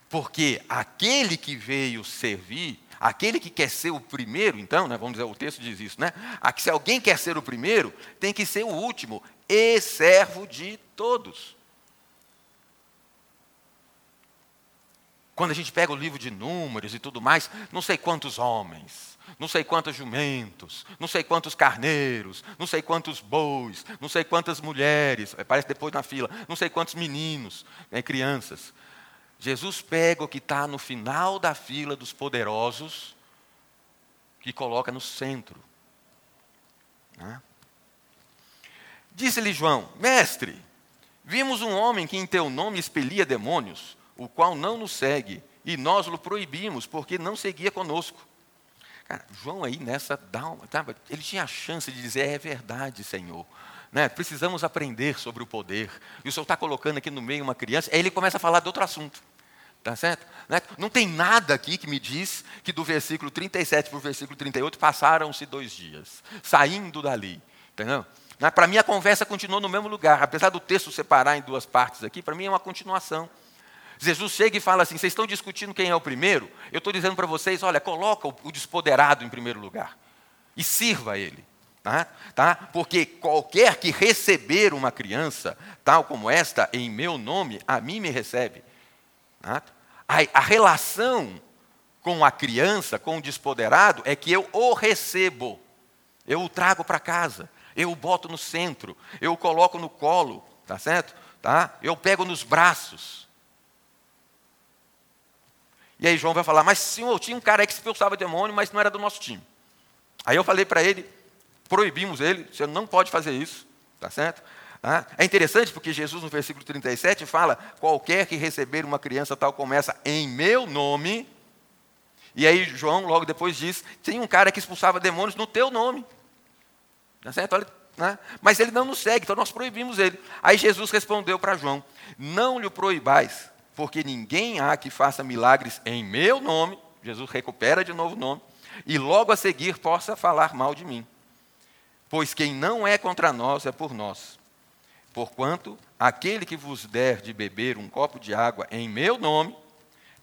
Speaker 2: Porque aquele que veio servir, aquele que quer ser o primeiro, então, né, vamos dizer, o texto diz isso, né? Se alguém quer ser o primeiro, tem que ser o último e servo de todos. Quando a gente pega o livro de números e tudo mais, não sei quantos homens, não sei quantos jumentos, não sei quantos carneiros, não sei quantos bois, não sei quantas mulheres, aparece depois na fila, não sei quantos meninos, né, crianças. Jesus pega o que está no final da fila dos poderosos e coloca no centro. Né? Disse-lhe João: Mestre, vimos um homem que em teu nome expelia demônios o qual não nos segue, e nós o proibimos, porque não seguia conosco. Cara, João aí nessa, dá uma, ele tinha a chance de dizer, é verdade, Senhor. Né? Precisamos aprender sobre o poder. E o Senhor está colocando aqui no meio uma criança, aí ele começa a falar de outro assunto. Tá certo? Né? Não tem nada aqui que me diz que do versículo 37 para o versículo 38 passaram-se dois dias, saindo dali. Entendeu? Né? Para mim a conversa continuou no mesmo lugar. Apesar do texto separar em duas partes aqui, para mim é uma continuação. Jesus chega e fala assim: vocês estão discutindo quem é o primeiro? Eu estou dizendo para vocês: olha, coloca o despoderado em primeiro lugar e sirva ele. Tá? Tá? Porque qualquer que receber uma criança, tal como esta, em meu nome, a mim me recebe. Tá? A, a relação com a criança, com o despoderado, é que eu o recebo, eu o trago para casa, eu o boto no centro, eu o coloco no colo, tá certo? Tá? Eu pego nos braços. E aí João vai falar, mas senhor, tinha um cara que expulsava demônio, mas não era do nosso time. Aí eu falei para ele, proibimos ele, você não pode fazer isso, tá certo? Ah, é interessante porque Jesus, no versículo 37, fala: qualquer que receber uma criança tal começa em meu nome. E aí João, logo depois, diz: tem um cara que expulsava demônios no teu nome. Tá certo? Olha, né? Mas ele não nos segue, então nós proibimos ele. Aí Jesus respondeu para João: Não lhe proibais, porque ninguém há que faça milagres em meu nome, Jesus recupera de novo o nome, e logo a seguir possa falar mal de mim. Pois quem não é contra nós é por nós. Porquanto aquele que vos der de beber um copo de água em meu nome,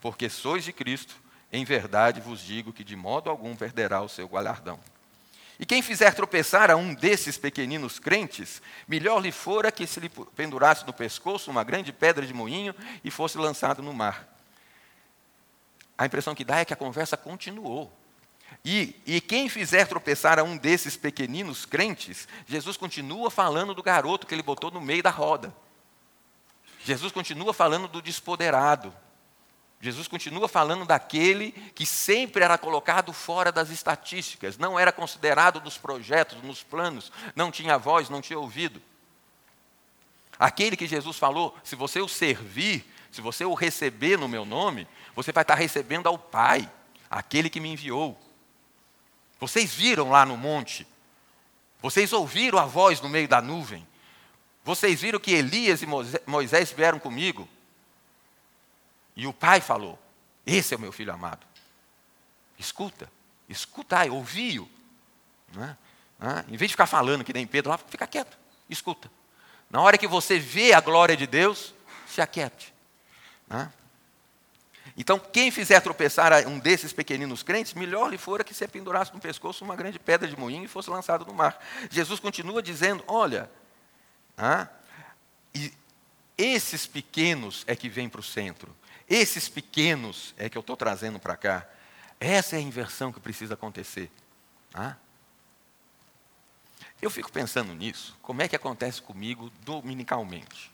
Speaker 2: porque sois de Cristo, em verdade vos digo que de modo algum perderá o seu galardão. E quem fizer tropeçar a um desses pequeninos crentes, melhor lhe fora que se lhe pendurasse no pescoço uma grande pedra de moinho e fosse lançado no mar. A impressão que dá é que a conversa continuou. E, e quem fizer tropeçar a um desses pequeninos crentes, Jesus continua falando do garoto que ele botou no meio da roda. Jesus continua falando do despoderado, Jesus continua falando daquele que sempre era colocado fora das estatísticas, não era considerado nos projetos, nos planos, não tinha voz, não tinha ouvido. Aquele que Jesus falou: se você o servir, se você o receber no meu nome, você vai estar recebendo ao Pai, aquele que me enviou. Vocês viram lá no monte, vocês ouviram a voz no meio da nuvem, vocês viram que Elias e Moisés vieram comigo. E o pai falou: Esse é o meu filho amado. Escuta, escutai, ouvi-o. É? É? Em vez de ficar falando que nem Pedro lá, fica quieto, escuta. Na hora que você vê a glória de Deus, se aquiete. É? Então, quem fizer tropeçar um desses pequeninos crentes, melhor lhe fora que se pendurasse no pescoço uma grande pedra de moinho e fosse lançado no mar. Jesus continua dizendo: Olha, ah, esses pequenos é que vêm para o centro. Esses pequenos é que eu estou trazendo para cá. Essa é a inversão que precisa acontecer. Ah? Eu fico pensando nisso, como é que acontece comigo dominicalmente.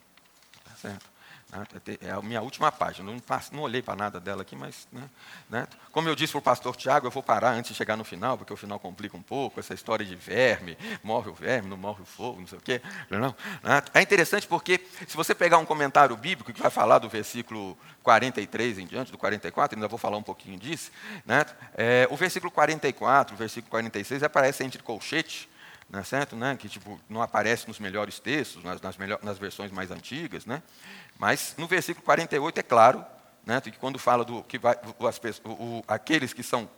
Speaker 2: Tá certo? Né? É a minha última página. Não, não olhei para nada dela aqui, mas. Né? né? Como eu disse para o pastor Tiago, eu vou parar antes de chegar no final, porque o final complica um pouco, essa história de verme, morre o verme, não morre o fogo, não sei o quê. Não, né? É interessante porque, se você pegar um comentário bíblico que vai falar do versículo 43 em diante, do 44, ainda vou falar um pouquinho disso, né? É, o versículo 44, o versículo 46 aparece entre colchete não é certo? Né? Que tipo, não aparece nos melhores textos, nas, nas, melhor, nas versões mais antigas. Né? Mas no versículo 48 é claro né, que quando fala do que vai, as, o, o, aqueles que são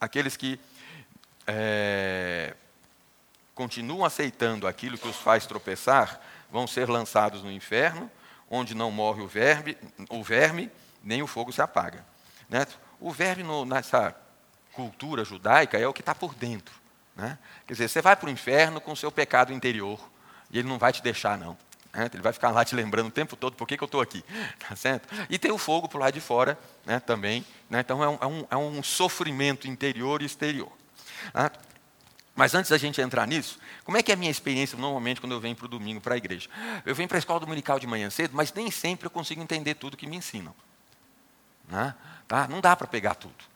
Speaker 2: aqueles que é, continuam aceitando aquilo que os faz tropeçar vão ser lançados no inferno, onde não morre o verme, o verme nem o fogo se apaga. Né? O verme no, nessa cultura judaica é o que está por dentro. Né? Quer dizer, você vai para o inferno com o seu pecado interior, e ele não vai te deixar, não. Né? Ele vai ficar lá te lembrando o tempo todo por que, que eu estou aqui. Tá certo? E tem o fogo o lado de fora né, também. Né? Então é um, é, um, é um, sofrimento interior e exterior. Tá? Mas antes da gente entrar nisso, como é que é a minha experiência normalmente quando eu venho para o domingo para a igreja? Eu venho para a escola dominical de manhã cedo, mas nem sempre eu consigo entender tudo que me ensinam. Né? Tá? Não dá para pegar tudo.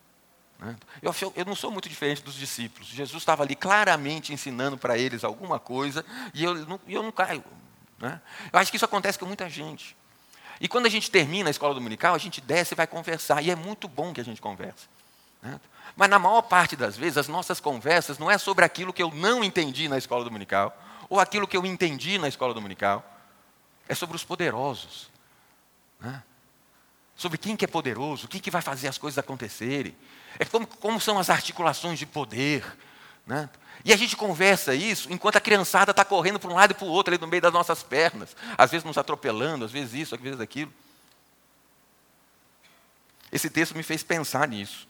Speaker 2: Né? Eu, eu, não sou muito diferente dos discípulos. Jesus estava ali claramente ensinando para eles alguma coisa e eu não, eu não caio. Né? Eu acho que isso acontece com muita gente. E quando a gente termina a escola dominical, a gente desce e vai conversar. E é muito bom que a gente converse. Né? Mas na maior parte das vezes, as nossas conversas não é sobre aquilo que eu não entendi na escola dominical, ou aquilo que eu entendi na escola dominical. É sobre os poderosos. Né? Sobre quem que é poderoso, quem que vai fazer as coisas acontecerem. É como, como são as articulações de poder. Né? E a gente conversa isso enquanto a criançada está correndo para um lado e para o outro ali no meio das nossas pernas. Às vezes nos atropelando, às vezes isso, às vezes aquilo. Esse texto me fez pensar nisso.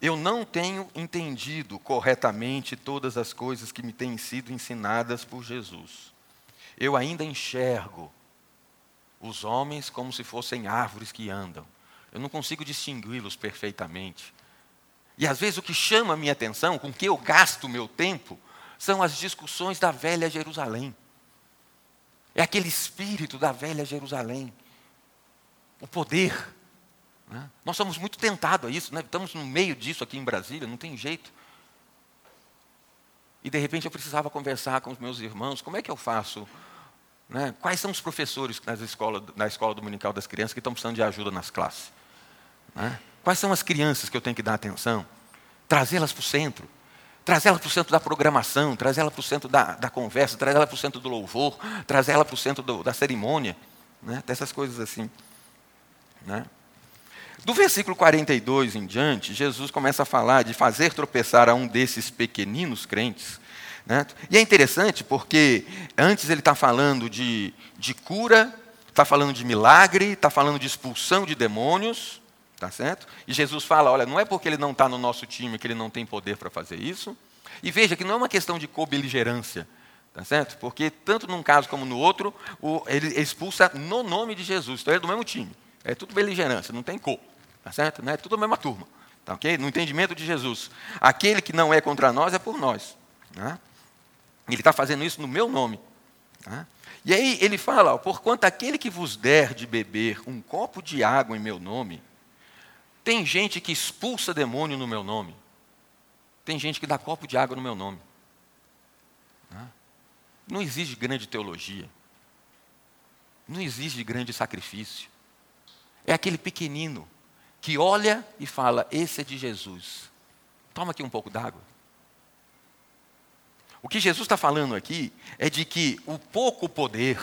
Speaker 2: Eu não tenho entendido corretamente todas as coisas que me têm sido ensinadas por Jesus. Eu ainda enxergo os homens como se fossem árvores que andam. Eu não consigo distingui-los perfeitamente. E às vezes o que chama a minha atenção, com que eu gasto o meu tempo, são as discussões da velha Jerusalém. É aquele espírito da velha Jerusalém. O poder. Né? Nós somos muito tentados a isso, né? estamos no meio disso aqui em Brasília, não tem jeito. E de repente eu precisava conversar com os meus irmãos, como é que eu faço? Né? Quais são os professores nas escola, na escola dominical das crianças que estão precisando de ajuda nas classes? Né? Quais são as crianças que eu tenho que dar atenção? Trazê-las para o centro. Trazê-las para o centro da programação, trazê-las para o centro da, da conversa, trazê-las para o centro do louvor, trazê-las para o centro do, da cerimônia. Né? Dessas coisas assim. Né? Do versículo 42 em diante, Jesus começa a falar de fazer tropeçar a um desses pequeninos crentes. Né? E é interessante porque antes ele está falando de, de cura, está falando de milagre, está falando de expulsão de demônios, Tá certo? E Jesus fala: olha, não é porque ele não está no nosso time que ele não tem poder para fazer isso. E veja que não é uma questão de cobeligerância. Tá certo? Porque tanto num caso como no outro, o, ele expulsa no nome de Jesus. Então é do mesmo time. É tudo beligerância, não tem cor. Tá certo? Não é tudo a mesma turma. Tá ok? No entendimento de Jesus. Aquele que não é contra nós é por nós. Né? Ele está fazendo isso no meu nome. Tá? E aí ele fala: porquanto aquele que vos der de beber um copo de água em meu nome, tem gente que expulsa demônio no meu nome. Tem gente que dá copo de água no meu nome. Não exige grande teologia. Não exige grande sacrifício. É aquele pequenino que olha e fala: Esse é de Jesus. Toma aqui um pouco d'água. O que Jesus está falando aqui é de que o pouco poder,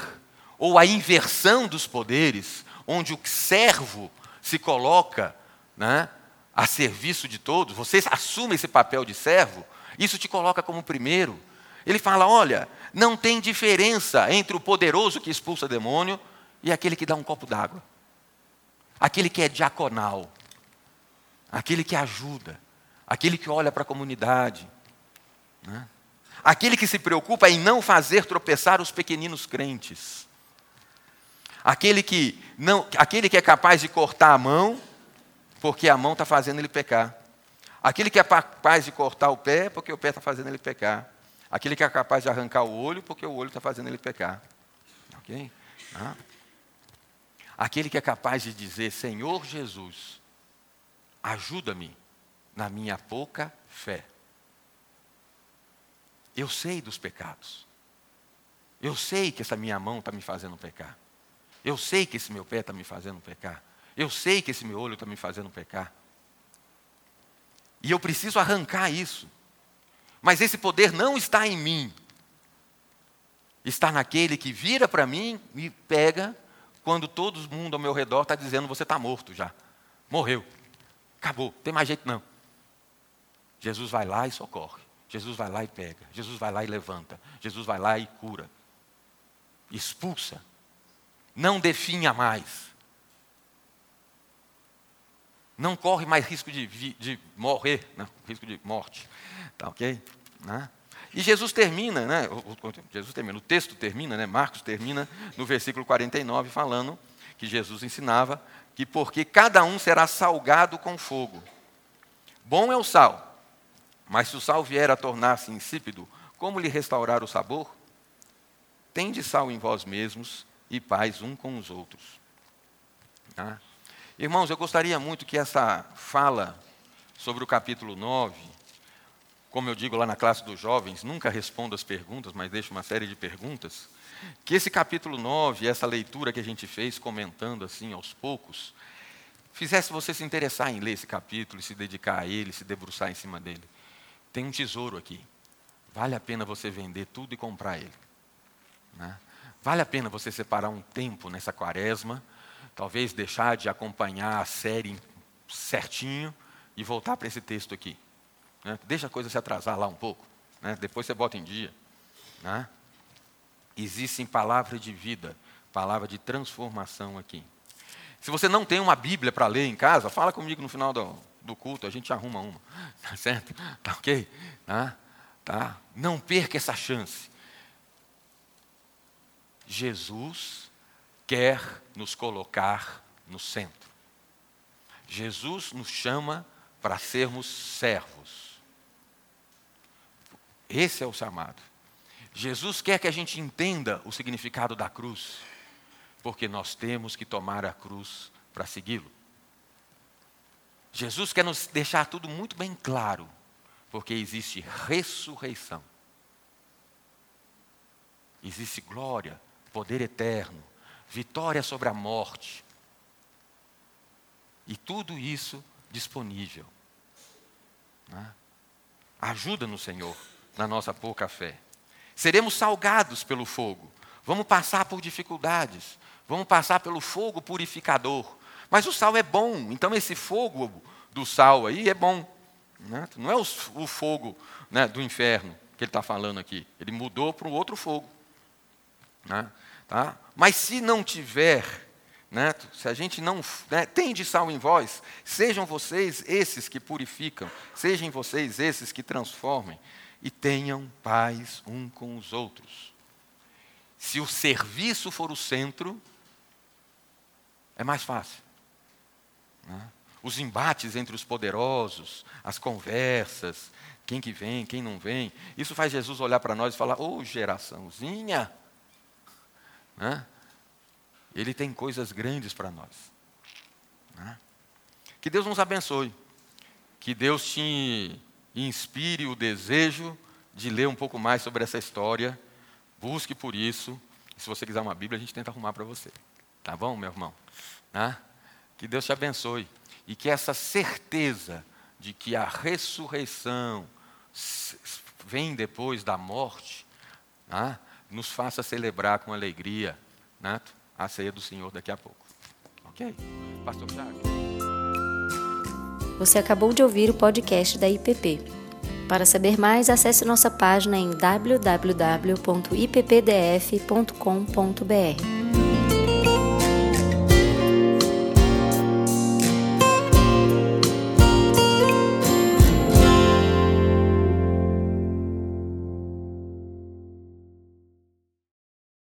Speaker 2: ou a inversão dos poderes, onde o servo se coloca né, a serviço de todos, você assume esse papel de servo, isso te coloca como primeiro. Ele fala: olha, não tem diferença entre o poderoso que expulsa demônio e aquele que dá um copo d'água, aquele que é diaconal, aquele que ajuda, aquele que olha para a comunidade, né? aquele que se preocupa em não fazer tropeçar os pequeninos crentes, aquele que, não, aquele que é capaz de cortar a mão porque a mão está fazendo ele pecar. Aquele que é capaz de cortar o pé, porque o pé está fazendo ele pecar. Aquele que é capaz de arrancar o olho, porque o olho está fazendo ele pecar. Ok? Ah. Aquele que é capaz de dizer: Senhor Jesus, ajuda-me na minha pouca fé. Eu sei dos pecados. Eu sei que essa minha mão está me fazendo pecar. Eu sei que esse meu pé está me fazendo pecar. Eu sei que esse meu olho está me fazendo pecar. E eu preciso arrancar isso. Mas esse poder não está em mim. Está naquele que vira para mim e pega quando todo mundo ao meu redor está dizendo: você está morto já. Morreu. Acabou. Tem mais jeito não. Jesus vai lá e socorre. Jesus vai lá e pega. Jesus vai lá e levanta. Jesus vai lá e cura. Expulsa. Não definha mais. Não corre mais risco de, de morrer, não, risco de morte. Tá ok? Né? E Jesus termina, né? Jesus termina, o texto termina, né? Marcos termina no versículo 49 falando que Jesus ensinava que porque cada um será salgado com fogo. Bom é o sal, mas se o sal vier a tornar-se insípido, como lhe restaurar o sabor? Tende sal em vós mesmos e paz um com os outros. Tá? Irmãos, eu gostaria muito que essa fala sobre o capítulo 9, como eu digo lá na classe dos jovens, nunca respondo as perguntas, mas deixo uma série de perguntas. Que esse capítulo 9, essa leitura que a gente fez, comentando assim aos poucos, fizesse você se interessar em ler esse capítulo, e se dedicar a ele, se debruçar em cima dele. Tem um tesouro aqui. Vale a pena você vender tudo e comprar ele. Né? Vale a pena você separar um tempo nessa quaresma, talvez deixar de acompanhar a série certinho e voltar para esse texto aqui. Né? Deixa a coisa se atrasar lá um pouco. Né? Depois você bota em dia. Né? Existem palavras de vida, palavra de transformação aqui. Se você não tem uma Bíblia para ler em casa, fala comigo no final do, do culto, a gente arruma uma. Tá certo? Tá ok? Tá? Tá? Não perca essa chance. Jesus quer nos colocar no centro. Jesus nos chama para sermos servos. Esse é o chamado. Jesus quer que a gente entenda o significado da cruz, porque nós temos que tomar a cruz para segui-lo. Jesus quer nos deixar tudo muito bem claro, porque existe ressurreição, existe glória, poder eterno, vitória sobre a morte, e tudo isso disponível. Né? Ajuda no Senhor, na nossa pouca fé. Seremos salgados pelo fogo. Vamos passar por dificuldades. Vamos passar pelo fogo purificador. Mas o sal é bom. Então esse fogo do sal aí é bom. Né? Não é o, o fogo né, do inferno que ele está falando aqui. Ele mudou para um outro fogo. Né? Tá? Mas se não tiver, né, se a gente não né, tem de sal em vós, sejam vocês esses que purificam, sejam vocês esses que transformem e tenham paz um com os outros. Se o serviço for o centro, é mais fácil. Né? Os embates entre os poderosos, as conversas, quem que vem, quem não vem, isso faz Jesus olhar para nós e falar: Ô oh, geraçãozinha, né? ele tem coisas grandes para nós. Né? Que Deus nos abençoe, que Deus te inspire o desejo de ler um pouco mais sobre essa história. Busque por isso. Se você quiser uma Bíblia, a gente tenta arrumar para você. Tá bom, meu irmão? Né? Que Deus te abençoe. E que essa certeza de que a ressurreição vem depois da morte, né? Nos faça celebrar com alegria né? a ceia do Senhor daqui a pouco. Ok? Pastor Tiago.
Speaker 1: Você acabou de ouvir o podcast da IPP. Para saber mais, acesse nossa página em www.ippdf.com.br.